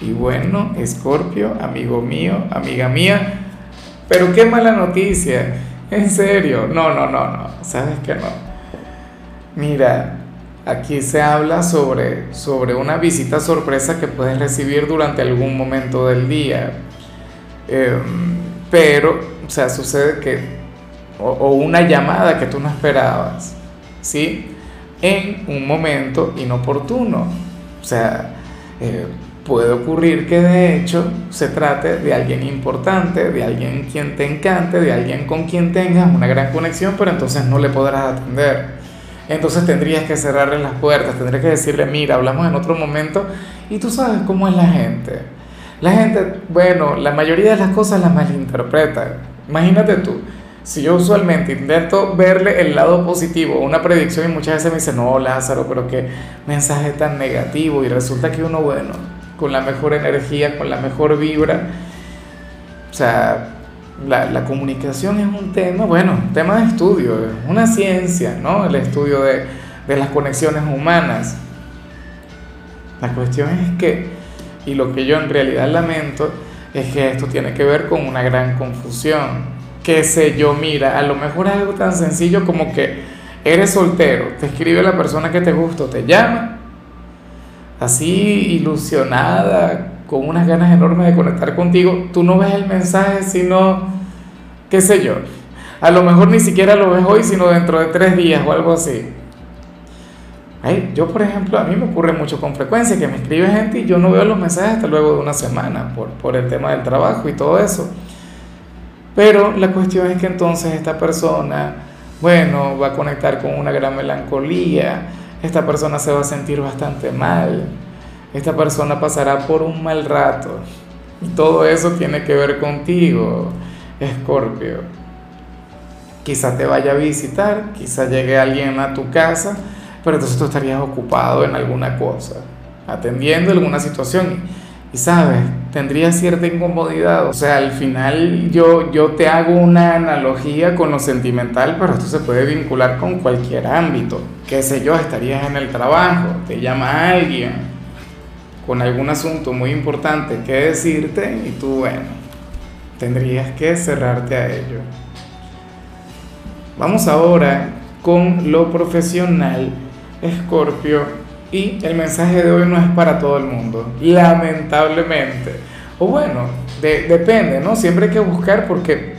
Y bueno, Escorpio, amigo mío, amiga mía, pero qué mala noticia, en serio, no, no, no, no, sabes que no. Mira, aquí se habla sobre, sobre una visita sorpresa que puedes recibir durante algún momento del día, em, pero, o sea, sucede que, o, una llamada que tú no esperabas, ¿sí? En un momento inoportuno, o sea, eh, puede ocurrir que de hecho se trate de alguien importante, de alguien quien te encante, de alguien con quien tengas una gran conexión, pero entonces no le podrás atender. Entonces tendrías que cerrarle las puertas, tendrías que decirle, mira, hablamos en otro momento y tú sabes cómo es la gente. La gente, bueno, la mayoría de las cosas las malinterpreta. Imagínate tú, si yo usualmente intento verle el lado positivo, una predicción y muchas veces me dicen, no, Lázaro, pero qué mensaje tan negativo y resulta que uno, bueno, con la mejor energía, con la mejor vibra. O sea, la, comunicación es un tema, bueno, tema de estudio, es una ciencia, ¿no? El estudio de, de las conexiones humanas. La cuestión es que, y lo que yo en realidad lamento, es que esto tiene que ver con una gran confusión. Qué sé yo, mira, a lo mejor algo tan sencillo como que eres soltero, te escribe la persona que te gusta, te llama así ilusionada, con unas ganas enormes de conectar contigo, tú no ves el mensaje, sino, qué sé yo, a lo mejor ni siquiera lo ves hoy, sino dentro de tres días o algo así. Ay, yo, por ejemplo, a mí me ocurre mucho con frecuencia que me escribe gente y yo no veo los mensajes hasta luego de una semana por, por el tema del trabajo y todo eso. Pero la cuestión es que entonces esta persona, bueno, va a conectar con una gran melancolía, esta persona se va a sentir bastante mal, esta persona pasará por un mal rato. Y todo eso tiene que ver contigo, Escorpio. Quizá te vaya a visitar, quizá llegue alguien a tu casa, pero entonces tú estarías ocupado en alguna cosa, atendiendo alguna situación. Y sabes, tendría cierta incomodidad. O sea, al final yo, yo te hago una analogía con lo sentimental, pero esto se puede vincular con cualquier ámbito. Qué sé yo, estarías en el trabajo, te llama alguien con algún asunto muy importante que decirte y tú, bueno, tendrías que cerrarte a ello. Vamos ahora con lo profesional, Escorpio y el mensaje de hoy no es para todo el mundo, lamentablemente. O bueno, depende, ¿no? Siempre hay que buscar porque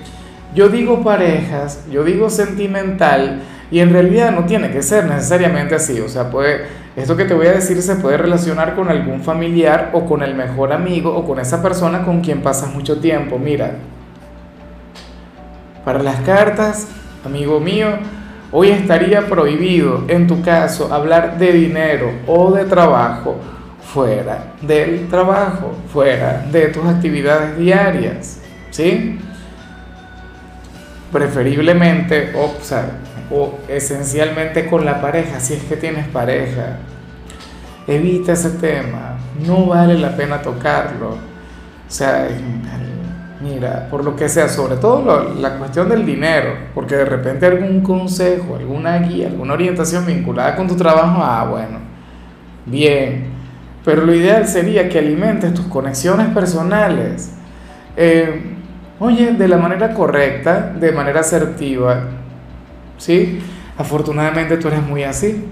yo digo parejas, yo digo sentimental y en realidad no tiene que ser necesariamente así. O sea, puede, esto que te voy a decir se puede relacionar con algún familiar o con el mejor amigo o con esa persona con quien pasas mucho tiempo. Mira, para las cartas, amigo mío, Hoy estaría prohibido, en tu caso, hablar de dinero o de trabajo fuera del trabajo, fuera de tus actividades diarias, ¿sí? Preferiblemente, o, o esencialmente con la pareja, si es que tienes pareja. Evita ese tema, no vale la pena tocarlo. O sea, Mira, por lo que sea, sobre todo la cuestión del dinero, porque de repente algún consejo, alguna guía, alguna orientación vinculada con tu trabajo, ah, bueno, bien, pero lo ideal sería que alimentes tus conexiones personales, eh, oye, de la manera correcta, de manera asertiva, ¿sí? Afortunadamente tú eres muy así.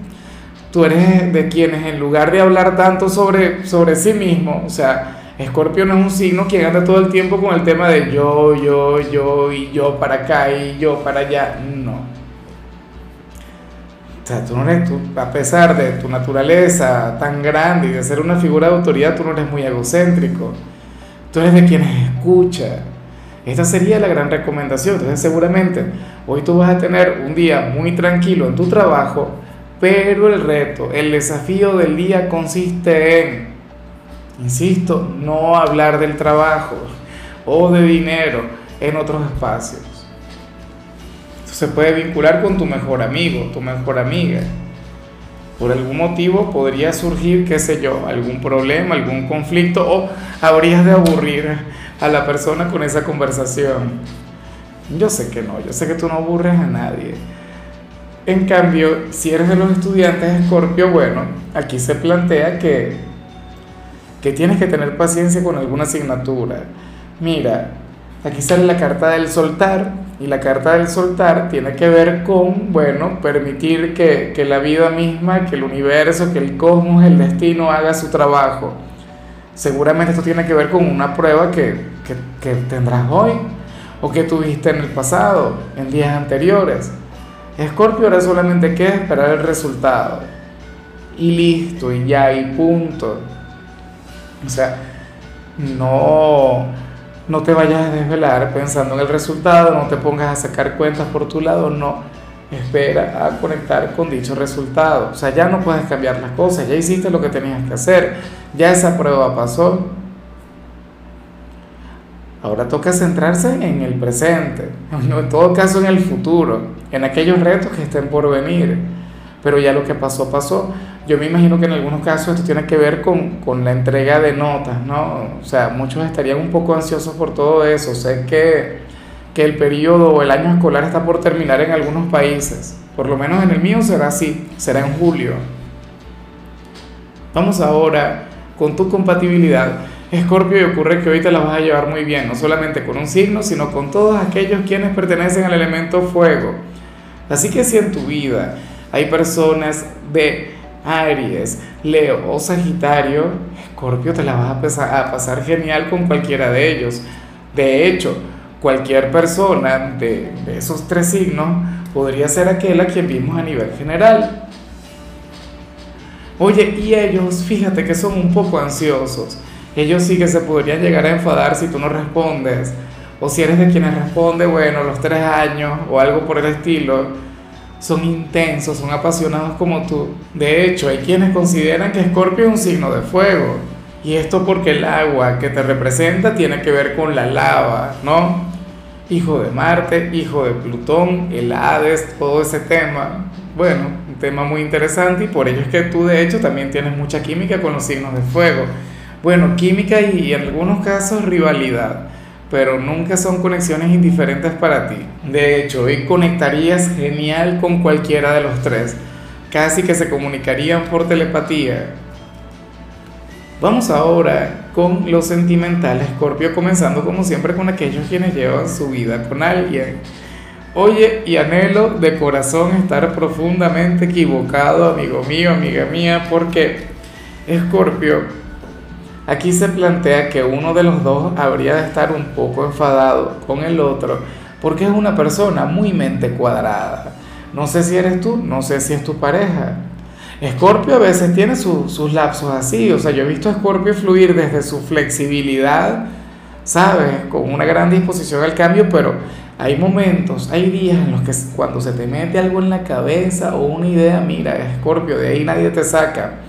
Tú eres de quienes en lugar de hablar tanto sobre, sobre sí mismo, o sea, Escorpio no es un signo que anda todo el tiempo con el tema de yo, yo, yo y yo para acá y yo para allá. No. O sea, tú no eres, tú, a pesar de tu naturaleza tan grande y de ser una figura de autoridad, tú no eres muy egocéntrico. Tú eres de quienes escucha. Esta sería la gran recomendación. Entonces, seguramente hoy tú vas a tener un día muy tranquilo en tu trabajo, pero el reto, el desafío del día consiste en Insisto, no hablar del trabajo o de dinero en otros espacios. Esto se puede vincular con tu mejor amigo, tu mejor amiga. Por algún motivo podría surgir, qué sé yo, algún problema, algún conflicto o habrías de aburrir a la persona con esa conversación. Yo sé que no, yo sé que tú no aburres a nadie. En cambio, si eres de los estudiantes Escorpio, bueno, aquí se plantea que, que tienes que tener paciencia con alguna asignatura. Mira, aquí sale la carta del soltar y la carta del soltar tiene que ver con, bueno, permitir que, que la vida misma, que el universo, que el cosmos, el destino haga su trabajo. Seguramente esto tiene que ver con una prueba que, que, que tendrás hoy o que tuviste en el pasado, en días anteriores. Escorpio ahora solamente queda esperar el resultado. Y listo, y ya, y punto. O sea, no, no te vayas a desvelar pensando en el resultado, no te pongas a sacar cuentas por tu lado, no. Espera a conectar con dicho resultado. O sea, ya no puedes cambiar las cosas, ya hiciste lo que tenías que hacer, ya esa prueba pasó. Ahora toca centrarse en el presente, en todo caso en el futuro, en aquellos retos que estén por venir. Pero ya lo que pasó, pasó. Yo me imagino que en algunos casos esto tiene que ver con, con la entrega de notas, ¿no? O sea, muchos estarían un poco ansiosos por todo eso. Sé que, que el periodo o el año escolar está por terminar en algunos países. Por lo menos en el mío será así, será en julio. Vamos ahora con tu compatibilidad Escorpio y ocurre que hoy te la vas a llevar muy bien, no solamente con un signo, sino con todos aquellos quienes pertenecen al elemento fuego. Así que si en tu vida hay personas de Aries, Leo o Sagitario, Escorpio te la vas a, pasar genial con cualquiera de ellos. De hecho, cualquier persona de, de esos tres signos podría ser aquel a quien vimos a nivel general. Oye, y ellos, fíjate que son un poco ansiosos ellos sí que se podrían llegar a enfadar si tú no respondes. O si eres de quienes responde, bueno, los tres años o algo por el estilo, son intensos, son apasionados como tú. De hecho, hay quienes consideran que Escorpio es un signo de fuego. Y esto porque el agua que te representa tiene que ver con la lava, ¿no? Hijo de Marte, hijo de Plutón, el Hades, todo ese tema. Bueno, un tema muy interesante y por ello es que tú de hecho también tienes mucha química con los signos de fuego. Bueno, química y, en algunos casos rivalidad, pero nunca son conexiones indiferentes para ti. De hecho, hoy conectarías genial con cualquiera de los tres, casi que se comunicarían por telepatía. Vamos ahora con los sentimentales, Scorpio, comenzando como siempre con aquellos quienes llevan su vida con alguien. Oye, y anhelo de corazón estar profundamente equivocado, amigo mío, amiga mía, porque Scorpio Aquí se plantea que uno de los dos habría de estar un poco enfadado con el otro porque es una persona muy mente cuadrada. No sé si eres tú, no sé si es tu pareja. Escorpio a veces tiene sus lapsos así, o sea, yo he visto a Escorpio fluir desde su flexibilidad, ¿sabes? Con una gran disposición al cambio, pero hay momentos, hay días en los que cuando se te mete algo en la cabeza o una idea, mira, Escorpio, de ahí nadie te saca.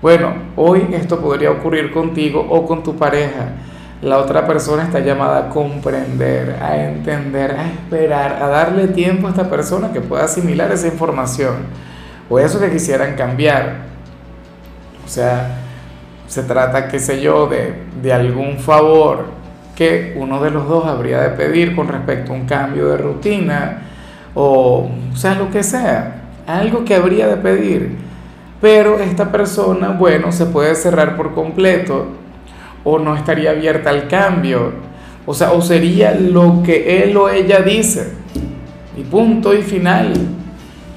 Bueno, hoy esto podría ocurrir contigo o con tu pareja. La otra persona está llamada a comprender, a entender, a esperar, a darle tiempo a esta persona que pueda asimilar esa información o eso que quisieran cambiar. O sea, se trata, qué sé yo, de, de algún favor que uno de los dos habría de pedir con respecto a un cambio de rutina o, o sea, lo que sea, algo que habría de pedir pero esta persona, bueno, se puede cerrar por completo o no estaría abierta al cambio, o sea, o sería lo que él o ella dice, y punto y final.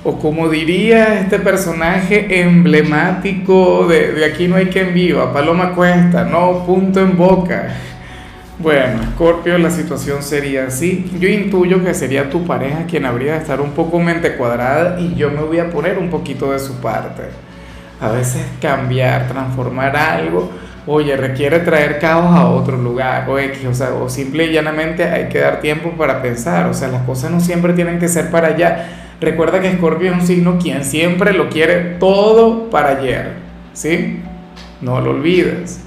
O como diría este personaje emblemático de, de Aquí no hay quien viva, Paloma Cuesta, no, punto en boca. Bueno, Scorpio, la situación sería así. Yo intuyo que sería tu pareja quien habría de estar un poco mente cuadrada y yo me voy a poner un poquito de su parte a veces cambiar, transformar algo, oye, requiere traer caos a otro lugar o X, o sea, o simple y llanamente hay que dar tiempo para pensar, o sea, las cosas no siempre tienen que ser para allá. Recuerda que Scorpio es un signo quien siempre lo quiere todo para ayer, ¿sí? No lo olvides.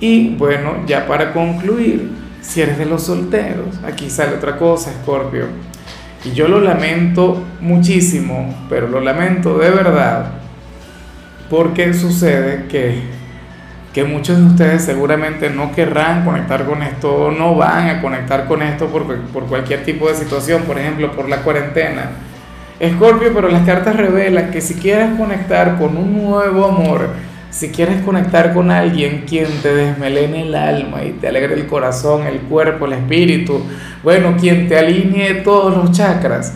Y bueno, ya para concluir, si eres de los solteros, aquí sale otra cosa, Escorpio. Y yo lo lamento muchísimo, pero lo lamento de verdad, porque sucede que, que muchos de ustedes seguramente no querrán conectar con esto, no van a conectar con esto por, por cualquier tipo de situación, por ejemplo, por la cuarentena. Escorpio, pero las cartas revelan que si quieres conectar con un nuevo amor, si quieres conectar con alguien quien te desmelene el alma y te alegre el corazón, el cuerpo, el espíritu, bueno, quien te alinee todos los chakras,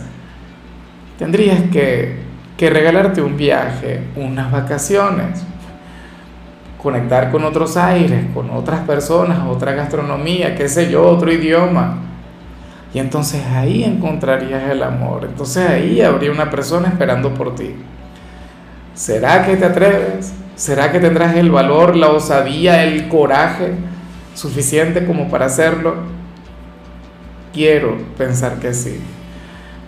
tendrías que, que regalarte un viaje, unas vacaciones, conectar con otros aires, con otras personas, otra gastronomía, qué sé yo, otro idioma. Y entonces ahí encontrarías el amor. Entonces ahí habría una persona esperando por ti. ¿Será que te atreves? ¿Será que tendrás el valor, la osadía, el coraje suficiente como para hacerlo? Quiero pensar que sí.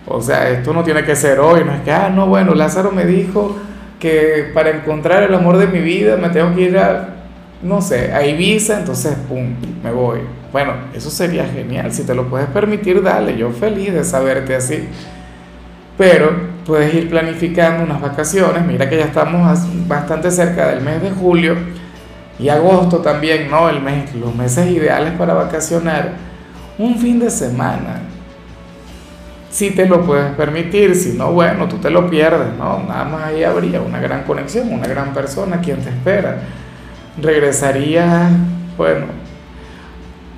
O sea, esto no tiene que ser hoy, no es que, ah, no, bueno, Lázaro me dijo que para encontrar el amor de mi vida me tengo que ir a, no sé, a Ibiza, entonces, ¡pum!, me voy. Bueno, eso sería genial, si te lo puedes permitir, dale, yo feliz de saberte así. Pero puedes ir planificando unas vacaciones. Mira que ya estamos bastante cerca del mes de julio y agosto también, ¿no? El mes, los meses ideales para vacacionar. Un fin de semana. Si te lo puedes permitir, si no, bueno, tú te lo pierdes, ¿no? Nada más ahí habría una gran conexión, una gran persona quien te espera. Regresaría, bueno,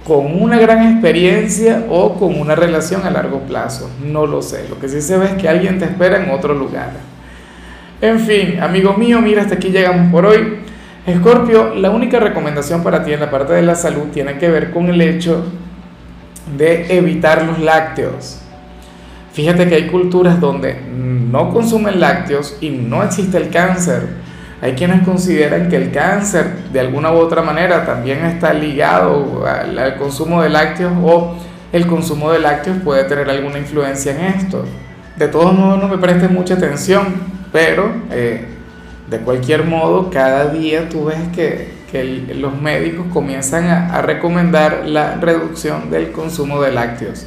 con una gran experiencia o con una relación a largo plazo. No lo sé. Lo que sí se ve es que alguien te espera en otro lugar. En fin, amigo mío, mira, hasta aquí llegamos por hoy. Escorpio, la única recomendación para ti en la parte de la salud tiene que ver con el hecho de evitar los lácteos. Fíjate que hay culturas donde no consumen lácteos y no existe el cáncer hay quienes consideran que el cáncer de alguna u otra manera también está ligado al, consumo de lácteos o el consumo de lácteos puede tener alguna influencia en esto. De todos modos no me prestes mucha atención, pero eh, de cualquier modo cada día tú ves que, que los médicos comienzan a, a recomendar la reducción del consumo de lácteos.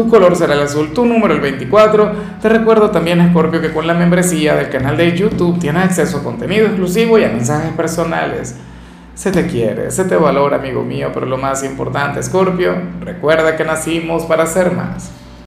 Tu color será el azul, tu número el 24. Te recuerdo también, Scorpio, que con la membresía del canal de YouTube tienes acceso a contenido exclusivo y a mensajes personales. Se te quiere, se te valora, amigo mío, pero lo más importante, Scorpio, recuerda que nacimos para ser más.